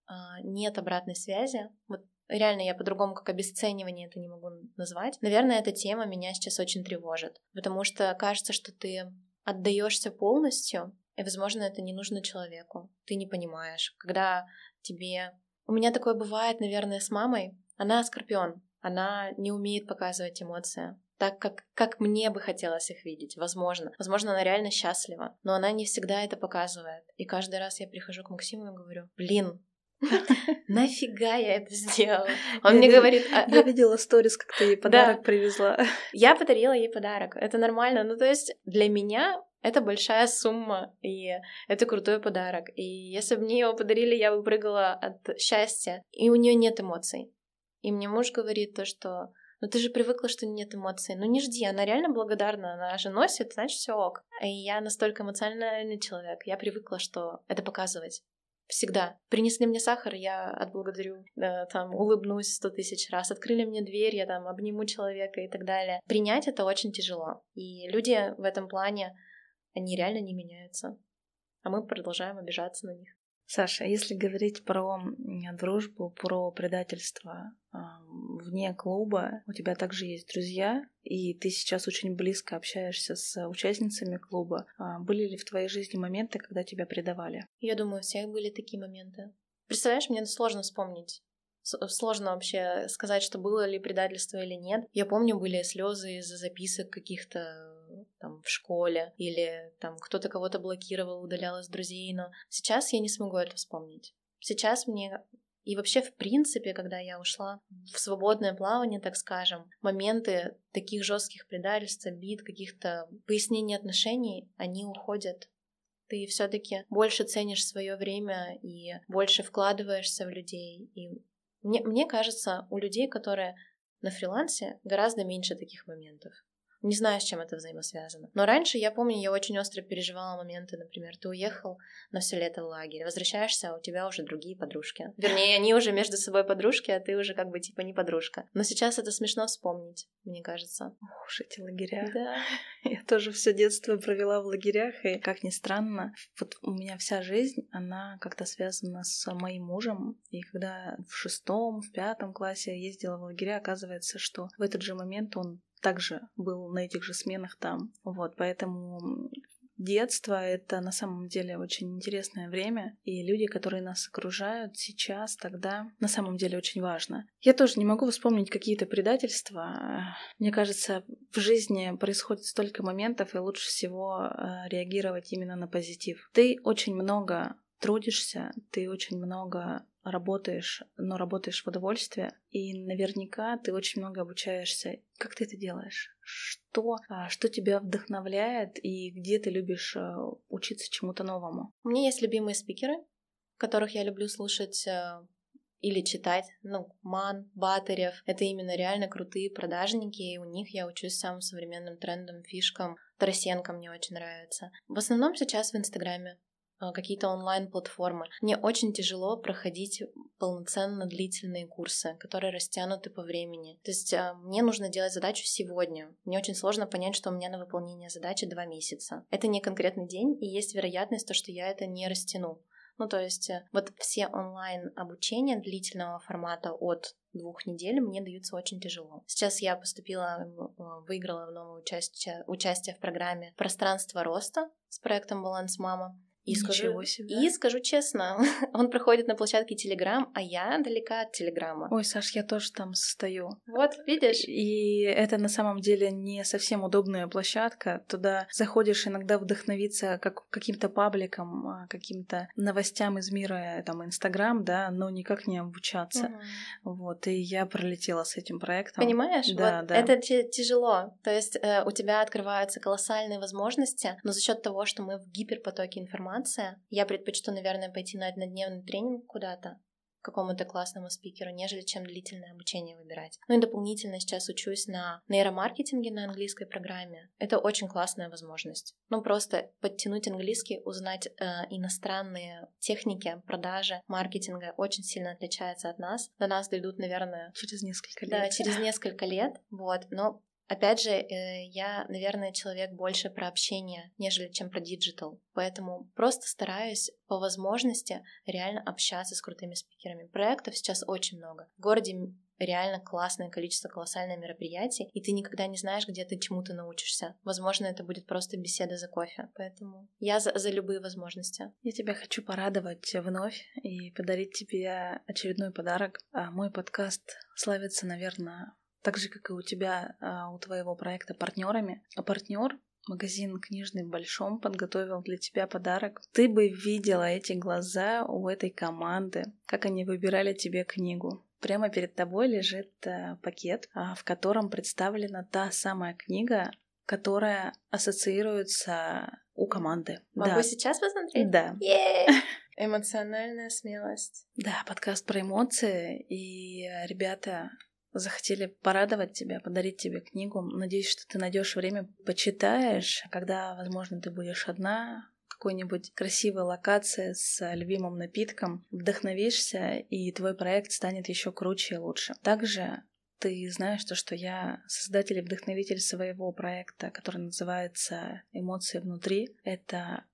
а, нет обратной связи, вот реально я по-другому как обесценивание это не могу назвать. Наверное, эта тема меня сейчас очень тревожит, потому что кажется, что ты отдаешься полностью, и, возможно, это не нужно человеку. Ты не понимаешь. Когда тебе... У меня такое бывает, наверное, с мамой. Она скорпион. Она не умеет показывать эмоции так, как, как мне бы хотелось их видеть, возможно. Возможно, она реально счастлива, но она не всегда это показывает. И каждый раз я прихожу к Максиму и говорю, блин, Нафига я это сделала? Он мне говорит... «А, я видела сторис, как ты ей подарок привезла. Я подарила ей подарок. Это нормально. Ну, то есть для меня это большая сумма, и это крутой подарок. И если бы мне его подарили, я бы прыгала от счастья. И у нее нет эмоций. И мне муж говорит то, что ну ты же привыкла, что нет эмоций. Ну не жди, она реально благодарна, она же носит, значит все ок. И я настолько эмоциональный человек, я привыкла, что это показывать. Всегда. Принесли мне сахар, я отблагодарю, да, там, улыбнусь сто тысяч раз. Открыли мне дверь, я там обниму человека и так далее. Принять это очень тяжело. И люди в этом плане они реально не меняются. А мы продолжаем обижаться на них. Саша, если говорить про дружбу, про предательство э, вне клуба, у тебя также есть друзья, и ты сейчас очень близко общаешься с участницами клуба. Э, были ли в твоей жизни моменты, когда тебя предавали? Я думаю, у всех были такие моменты. Представляешь, мне сложно вспомнить сложно вообще сказать, что было ли предательство или нет. Я помню, были слезы из-за записок каких-то там в школе, или там кто-то кого-то блокировал, удалял из друзей, но сейчас я не смогу это вспомнить. Сейчас мне И вообще, в принципе, когда я ушла в свободное плавание, так скажем, моменты таких жестких предательств, обид, каких-то пояснений отношений, они уходят. Ты все-таки больше ценишь свое время и больше вкладываешься в людей. И мне, мне кажется, у людей, которые на фрилансе, гораздо меньше таких моментов. Не знаю, с чем это взаимосвязано. Но раньше, я помню, я очень остро переживала моменты, например, ты уехал на все лето в лагерь, возвращаешься, а у тебя уже другие подружки. Вернее, они уже между собой подружки, а ты уже как бы типа не подружка. Но сейчас это смешно вспомнить, мне кажется. Уж эти лагеря. Да. Я тоже все детство провела в лагерях, и, как ни странно, вот у меня вся жизнь, она как-то связана с моим мужем. И когда в шестом, в пятом классе я ездила в лагеря, оказывается, что в этот же момент он также был на этих же сменах там. Вот, поэтому детство — это на самом деле очень интересное время, и люди, которые нас окружают сейчас, тогда на самом деле очень важно. Я тоже не могу вспомнить какие-то предательства. Мне кажется, в жизни происходит столько моментов, и лучше всего э, реагировать именно на позитив. Ты очень много трудишься, ты очень много работаешь, но работаешь в удовольствие, и наверняка ты очень много обучаешься. Как ты это делаешь? Что, а, что тебя вдохновляет и где ты любишь э, учиться чему-то новому? У меня есть любимые спикеры, которых я люблю слушать э, или читать, ну, Ман, Батарев. Это именно реально крутые продажники, и у них я учусь самым современным трендам, фишкам. Тарасенко мне очень нравится. В основном сейчас в Инстаграме. А, какие-то онлайн-платформы. Мне очень тяжело проходить полноценно длительные курсы, которые растянуты по времени. То есть а, мне нужно делать задачу сегодня. Мне очень сложно понять, что у меня на выполнение задачи два месяца. Это не конкретный день, и есть вероятность, то, что я это не растяну. Ну, то есть э, вот все онлайн обучения длительного формата от двух недель мне даются очень тяжело. Сейчас я поступила, э, выиграла в новое участие, участие в программе «Пространство роста» с проектом «Баланс Мама». И скажу, себе. и скажу честно, он проходит на площадке Телеграм, а я далека от Телеграма. Ой, Саш, я тоже там стою. Вот, видишь? И это на самом деле не совсем удобная площадка. Туда заходишь иногда вдохновиться как каким-то пабликом, а, каким-то новостям из мира, там, Инстаграм, да, но никак не обучаться. Угу. Вот, и я пролетела с этим проектом. Понимаешь? Да, вот да. Это тяжело. То есть э, у тебя открываются колоссальные возможности, но за счет того, что мы в гиперпотоке информации, информация. Я предпочту, наверное, пойти на однодневный тренинг куда-то, какому-то классному спикеру, нежели чем длительное обучение выбирать. Ну и дополнительно сейчас учусь на нейромаркетинге на английской программе. Это очень классная возможность. Ну просто подтянуть английский, узнать э, иностранные техники продажи, маркетинга очень сильно отличается от нас. До нас дойдут, наверное... Через несколько лет. Да, через несколько лет. Вот. Но Опять же, э, я, наверное, человек больше про общение, нежели чем про digital. Поэтому просто стараюсь по возможности реально общаться с крутыми спикерами. Проектов сейчас очень много. В городе реально классное количество, колоссальное мероприятий, и ты никогда не знаешь, где ты чему-то научишься. Возможно, это будет просто беседа за кофе. Поэтому я за, за любые возможности. Я тебя хочу порадовать вновь и подарить тебе очередной подарок. А мой подкаст славится, наверное, так же, как и у тебя, а, у твоего проекта партнерами. А партнер магазин книжный в Большом подготовил для тебя подарок. Ты бы видела эти глаза у этой команды, как они выбирали тебе книгу. Прямо перед тобой лежит э, пакет, э, в котором представлена та самая книга, которая ассоциируется у команды. Могу да. сейчас посмотреть? Да. Эмоциональная смелость. Да, подкаст про эмоции. И ребята захотели порадовать тебя, подарить тебе книгу. Надеюсь, что ты найдешь время, почитаешь, когда, возможно, ты будешь одна, какой-нибудь красивой локации с любимым напитком, вдохновишься, и твой проект станет еще круче и лучше. Также ты знаешь то, что я создатель и вдохновитель своего проекта, который называется «Эмоции внутри». Это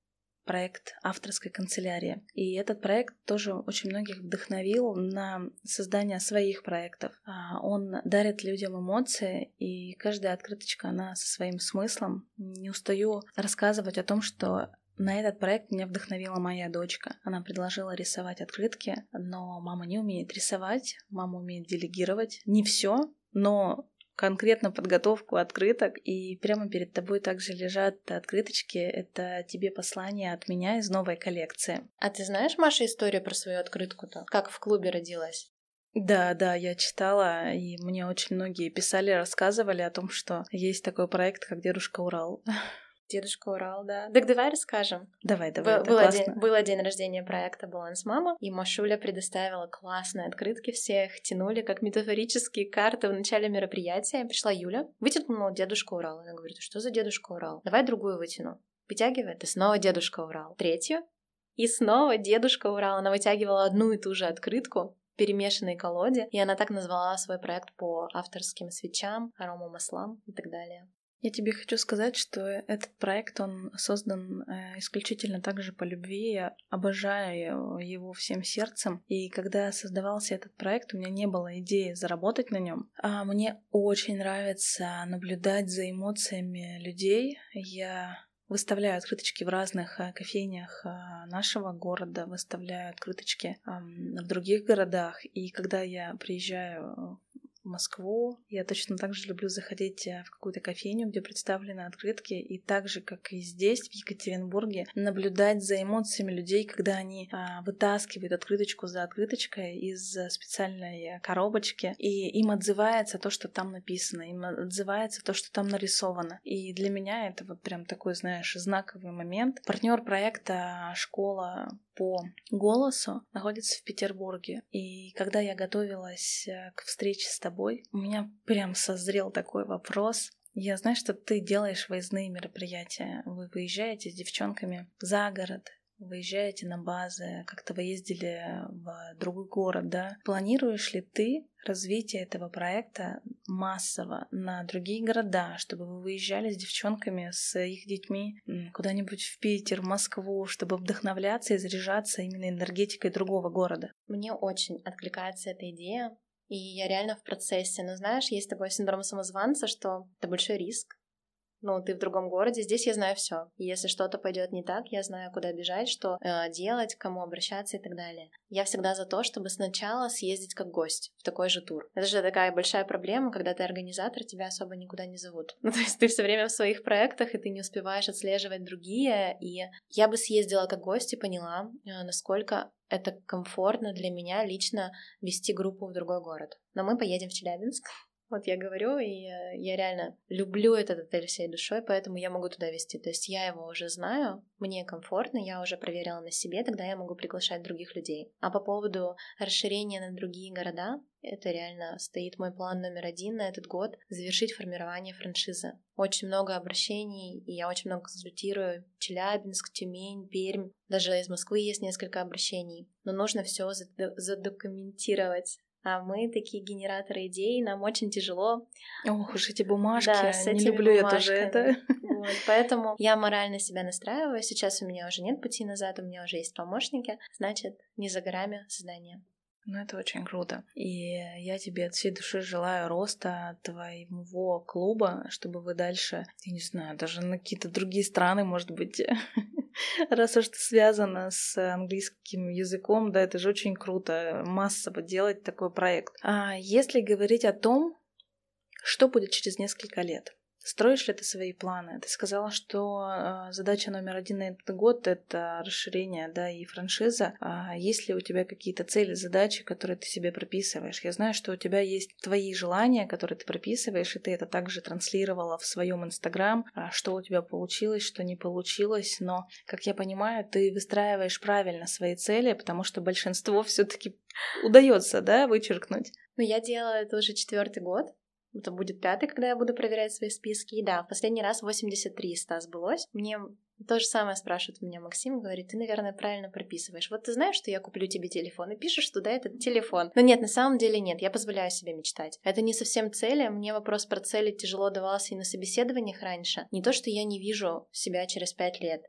проект авторской канцелярии. И этот проект тоже очень многих вдохновил на создание своих проектов. А, он дарит людям эмоции, и каждая открыточка, она со своим смыслом. Не устаю рассказывать о том, что на этот проект меня вдохновила моя дочка. Она предложила рисовать открытки, но мама не умеет рисовать, мама умеет делегировать. Не все, но конкретно подготовку открыток, и прямо перед тобой также лежат открыточки. Это тебе послание от меня из новой коллекции. А ты знаешь, Маша, историю про свою открытку-то? Как в клубе родилась? Да, да, я читала, и мне очень многие писали, рассказывали о том, что есть такой проект, как Дедушка Урал. Дедушка Урал, да. Так давай расскажем. Давай, давай. Был, было, день, было день рождения проекта «Баланс Мама», и Машуля предоставила классные открытки всех, тянули как метафорические карты в начале мероприятия. Пришла Юля, вытянула дедушку Урал. Она говорит, что за дедушка Урал? Давай другую вытяну. Вытягивает, и снова дедушка Урал. Третью, и снова дедушка Урал. Она вытягивала одну и ту же открытку, перемешанной колоде, и она так назвала свой проект по авторским свечам, аромамаслам и так далее. Я тебе хочу сказать, что этот проект, он создан э, исключительно также по любви. Я обожаю его всем сердцем. И когда создавался этот проект, у меня не было идеи заработать на нем. А мне очень нравится наблюдать за эмоциями людей. Я Выставляю открыточки в разных э, кофейнях э, нашего города, выставляю открыточки в других городах. И когда я приезжаю Москву. Я точно так же люблю заходить э, в какую-то кофейню, где представлены открытки, и так же, как и здесь, в Екатеринбурге, наблюдать за эмоциями людей, когда они а, вытаскивают открыточку за открыточкой из э, специальной коробочки, и им отзывается то, что там написано, им отзывается то, что там нарисовано. И для меня это вот прям такой, знаешь, знаковый момент. Партнер проекта школа по голосу находится в Петербурге. И когда я готовилась э, к встрече с тобой, у меня прям созрел такой вопрос. Я знаю, что ты делаешь выездные мероприятия. Вы выезжаете с девчонками за город, выезжаете на базы, как-то вы ездили в другой город, да? Планируешь ли ты развитие этого проекта массово на другие города, чтобы вы выезжали с девчонками, с их детьми куда-нибудь в Питер, в Москву, чтобы вдохновляться и заряжаться именно энергетикой другого города? Мне очень откликается эта идея, и я реально в процессе. Но знаешь, есть такой синдром самозванца, что это большой риск, ну, ты в другом городе, здесь я знаю все. Если что-то пойдет не так, я знаю, куда бежать, что э, делать, к кому обращаться и так далее. Я всегда за то, чтобы сначала съездить как гость в такой же тур. Это же такая большая проблема, когда ты организатор, тебя особо никуда не зовут. Ну, то есть ты все время в своих проектах, и ты не успеваешь отслеживать другие. И я бы съездила как гость и поняла, э, насколько это комфортно для меня лично вести группу в другой город. Но мы поедем в Челябинск, вот я говорю, и э, я реально люблю этот отель всей душой, поэтому я могу туда вести. То есть я его уже знаю, мне комфортно, я уже проверила на себе, тогда я могу приглашать других людей. А по поводу расширения на другие города, это реально стоит мой план номер один на этот год — завершить формирование франшизы. Очень много обращений, и я очень много консультирую. Челябинск, Тюмень, Пермь. Даже из Москвы есть несколько обращений. Но нужно все задокументировать а мы такие генераторы идей, нам очень тяжело. Ох уж эти бумажки, да, с не люблю бумажками. я тоже это. Вот, поэтому я морально себя настраиваю. Сейчас у меня уже нет пути назад, у меня уже есть помощники, значит, не за горами создание. Ну, это очень круто. И я тебе от всей души желаю роста твоего клуба, чтобы вы дальше, я не знаю, даже на какие-то другие страны, может быть, раз уж это связано с английским языком, да, это же очень круто массово делать такой проект. А если говорить о том, что будет через несколько лет? Строишь ли ты свои планы? Ты сказала, что э, задача номер один на этот год это расширение, да, и франшиза. А есть ли у тебя какие-то цели, задачи, которые ты себе прописываешь? Я знаю, что у тебя есть твои желания, которые ты прописываешь, и ты это также транслировала в своем инстаграм, а что у тебя получилось, что не получилось, но, как я понимаю, ты выстраиваешь правильно свои цели, потому что большинство все-таки удается, да, вычеркнуть. Ну, я делаю это уже четвертый год, это будет пятый, когда я буду проверять свои списки. И да, в последний раз 83 из 100 сбылось. Мне то же самое спрашивает меня Максим, говорит, ты, наверное, правильно прописываешь. Вот ты знаешь, что я куплю тебе телефон, и пишешь туда этот телефон. Но нет, на самом деле нет, я позволяю себе мечтать. Это не совсем цели, мне вопрос про цели тяжело давался и на собеседованиях раньше. Не то, что я не вижу себя через пять лет.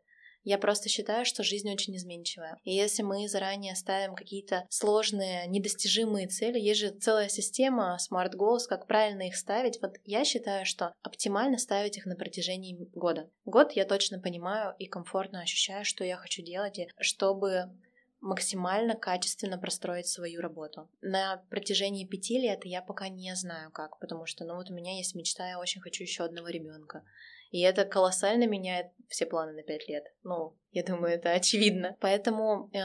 Я просто считаю, что жизнь очень изменчивая. И если мы заранее ставим какие-то сложные, недостижимые цели, есть же целая система Smart Goals, как правильно их ставить. Вот я считаю, что оптимально ставить их на протяжении года. Год я точно понимаю и комфортно ощущаю, что я хочу делать, и чтобы максимально качественно простроить свою работу. На протяжении пяти лет я пока не знаю как, потому что, ну вот у меня есть мечта, я очень хочу еще одного ребенка. И это колоссально меняет все планы на пять лет. Ну, я думаю, это очевидно. Поэтому э,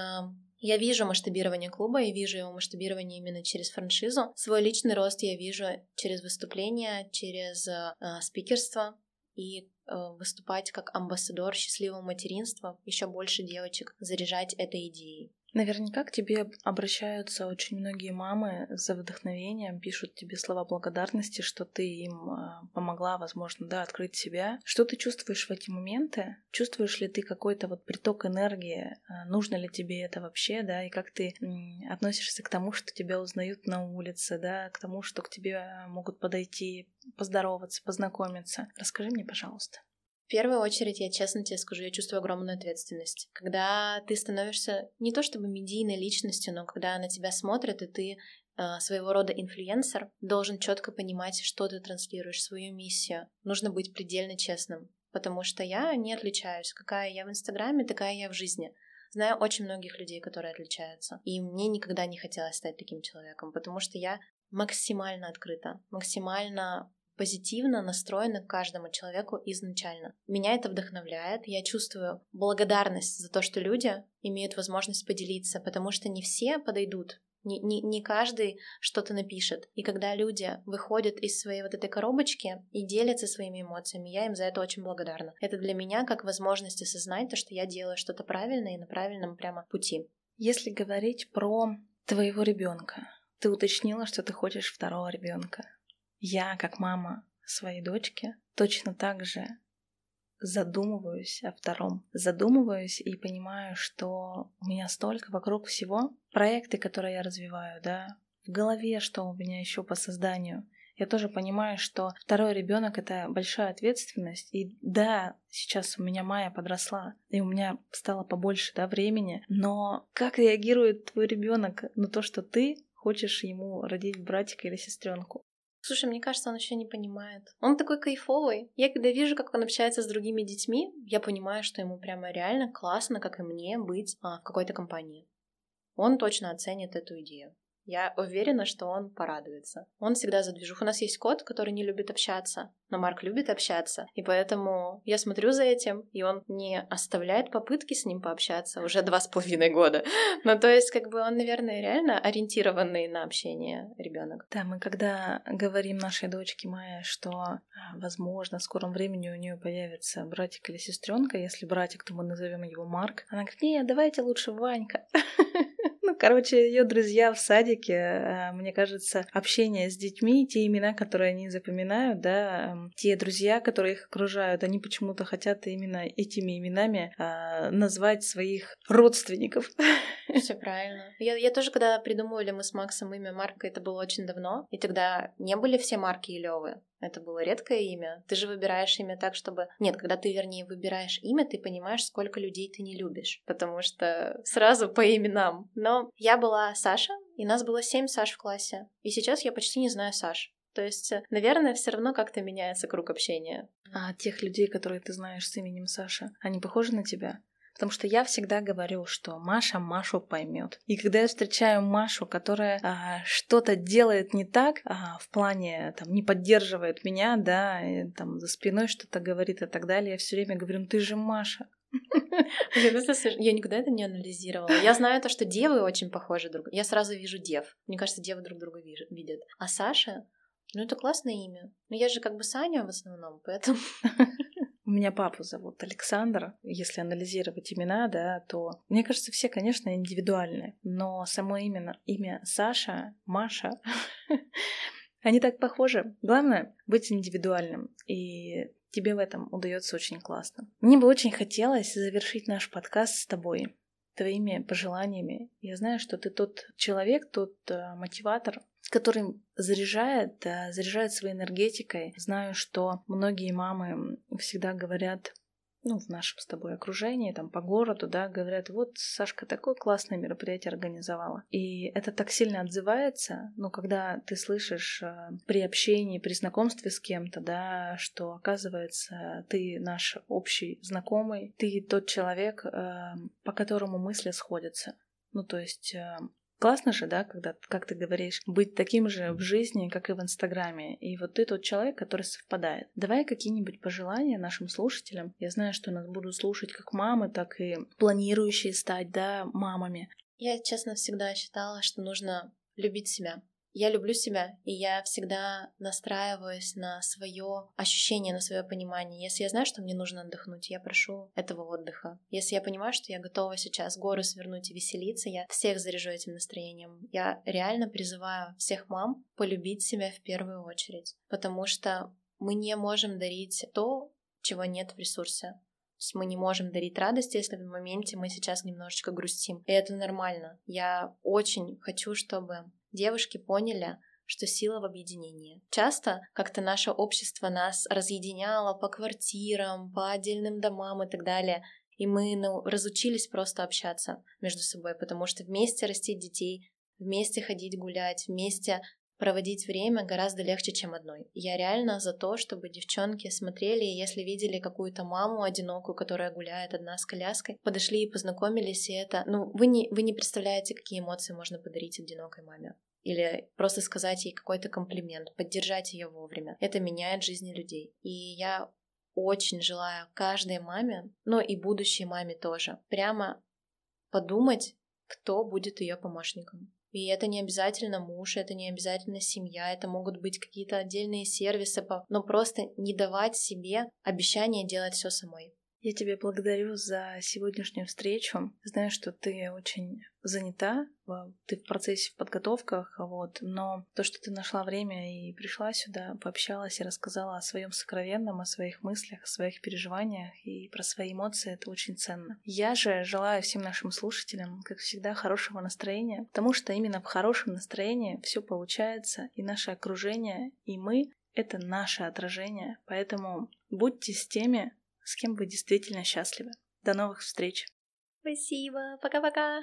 я вижу масштабирование клуба и вижу его масштабирование именно через франшизу. Свой личный рост я вижу через выступления, через э, спикерство и э, выступать как амбассадор счастливого материнства, еще больше девочек заряжать этой идеей. Наверняка к тебе обращаются очень многие мамы за вдохновением, пишут тебе слова благодарности, что ты им а, помогла, возможно, да, открыть себя. Что ты чувствуешь в эти моменты? Чувствуешь ли ты какой-то вот приток энергии? А, нужно ли тебе это вообще, да? И как ты относишься к тому, что тебя узнают на улице, да, к тому, что к тебе могут подойти, поздороваться, познакомиться? Расскажи мне, пожалуйста первую очередь, я честно тебе скажу, я чувствую огромную ответственность. Когда ты становишься не то чтобы медийной личностью, но когда на тебя смотрят, и ты э, своего рода инфлюенсер, должен четко понимать, что ты транслируешь, свою миссию. Нужно быть предельно честным, потому что я не отличаюсь. Какая я в Инстаграме, такая я в жизни. Знаю очень многих людей, которые отличаются. И мне никогда не хотелось стать таким человеком, потому что я максимально открыта, максимально позитивно настроена к каждому человеку изначально. Меня это вдохновляет, я чувствую благодарность за то, что люди имеют возможность поделиться, потому что не все подойдут не, не, не каждый что-то напишет. И когда люди выходят из своей вот этой коробочки и делятся своими эмоциями, я им за это очень благодарна. Это для меня как возможность осознать то, что я делаю что-то правильное и на правильном прямо пути. Если говорить про твоего ребенка, ты уточнила, что ты хочешь второго ребенка. Я, как мама своей дочки, точно так же задумываюсь о втором. Задумываюсь и понимаю, что у меня столько вокруг всего. Проекты, которые я развиваю, да, в голове, что у меня еще по созданию. Я тоже понимаю, что второй ребенок это большая ответственность. И да, сейчас у меня Майя подросла, и у меня стало побольше да, времени. Но как реагирует твой ребенок на то, что ты хочешь ему родить братика или сестренку? Слушай, мне кажется, он еще не понимает. Он такой кайфовый. Я когда вижу, как он общается с другими детьми, я понимаю, что ему прямо реально классно, как и мне, быть а, в какой-то компании. Он точно оценит эту идею. Я уверена, что он порадуется. Он всегда за движух. У нас есть кот, который не любит общаться, но Марк любит общаться. И поэтому я смотрю за этим, и он не оставляет попытки с ним пообщаться уже два с половиной года. Ну, то есть, как бы он, наверное, реально ориентированный на общение ребенок. Да, мы когда говорим нашей дочке Майе, что, а, возможно, в скором времени у нее появится братик или сестренка, если братик, то мы назовем его Марк. Она говорит, нет, давайте лучше Ванька. Короче, ее друзья в садике, э, мне кажется, общение с детьми, те имена, которые они запоминают, да, эм, те друзья, которые их окружают, они почему-то хотят именно этими именами а, назвать своих родственников. Все правильно. Я, я тоже, когда придумывали мы с Максом имя Марка, это было очень давно, и тогда не были все Марки и Левы. Это было редкое имя. Ты же выбираешь имя так, чтобы... Нет, когда ты, вернее, выбираешь имя, ты понимаешь, сколько людей ты не любишь. Потому что сразу по именам. Но я была Саша, и нас было семь Саш в классе. И сейчас я почти не знаю Саш. То есть, наверное, все равно как-то меняется круг общения. А тех людей, которые ты знаешь с именем Саша, они похожи на тебя? Потому что я всегда говорю, что Маша Машу поймет. И когда я встречаю Машу, которая а, что-то делает не так, а, в плане там не поддерживает меня, да, и, там за спиной что-то говорит и так далее, я все время говорю, ну ты же Маша. Я никогда это не анализировала. Я знаю то, что девы очень похожи друг Я сразу вижу дев. Мне кажется, девы друг друга видят. А Саша, ну это классное имя. Но я же как бы Саня в основном, поэтому... У меня папу зовут Александр. Если анализировать имена, да, то мне кажется, все, конечно, индивидуальны. Но само имя, имя Саша, Маша, они так похожи. Главное быть индивидуальным. И тебе в этом удается очень классно. Мне бы очень хотелось завершить наш подкаст с тобой твоими пожеланиями. Я знаю, что ты тот человек, тот э, мотиватор, который заряжает, э, заряжает своей энергетикой. Знаю, что многие мамы всегда говорят, ну, в нашем с тобой окружении, там, по городу, да, говорят, вот Сашка такое классное мероприятие организовала. И это так сильно отзывается, ну, когда ты слышишь э, при общении, при знакомстве с кем-то, да, что, оказывается, ты наш общий знакомый, ты тот человек, э, по которому мысли сходятся. Ну, то есть Классно же, да, когда, как ты говоришь, быть таким же в жизни, как и в Инстаграме. И вот ты тот человек, который совпадает. Давай какие-нибудь пожелания нашим слушателям. Я знаю, что нас будут слушать как мамы, так и планирующие стать, да, мамами. Я, честно, всегда считала, что нужно любить себя я люблю себя, и я всегда настраиваюсь на свое ощущение, на свое понимание. Если я знаю, что мне нужно отдохнуть, я прошу этого отдыха. Если я понимаю, что я готова сейчас горы свернуть и веселиться, я всех заряжу этим настроением. Я реально призываю всех мам полюбить себя в первую очередь, потому что мы не можем дарить то, чего нет в ресурсе. То есть мы не можем дарить радость, если в моменте мы сейчас немножечко грустим. И это нормально. Я очень хочу, чтобы девушки поняли, что сила в объединении. Часто как-то наше общество нас разъединяло по квартирам, по отдельным домам и так далее. И мы ну, разучились просто общаться между собой, потому что вместе растить детей, вместе ходить гулять, вместе проводить время гораздо легче, чем одной. Я реально за то, чтобы девчонки смотрели, если видели какую-то маму одинокую, которая гуляет одна с коляской, подошли и познакомились, и это... Ну, вы не, вы не представляете, какие эмоции можно подарить одинокой маме или просто сказать ей какой-то комплимент, поддержать ее вовремя. Это меняет жизни людей. И я очень желаю каждой маме, но и будущей маме тоже, прямо подумать, кто будет ее помощником. И это не обязательно муж, это не обязательно семья, это могут быть какие-то отдельные сервисы, но просто не давать себе обещание делать все самой. Я тебя благодарю за сегодняшнюю встречу. Знаю, что ты очень занята, ты в процессе в подготовках, вот, но то, что ты нашла время и пришла сюда, пообщалась и рассказала о своем сокровенном, о своих мыслях, о своих переживаниях и про свои эмоции, это очень ценно. Я же желаю всем нашим слушателям, как всегда, хорошего настроения, потому что именно в хорошем настроении все получается, и наше окружение, и мы — это наше отражение, поэтому будьте с теми, с кем вы действительно счастливы. До новых встреч! Спасибо, пока-пока!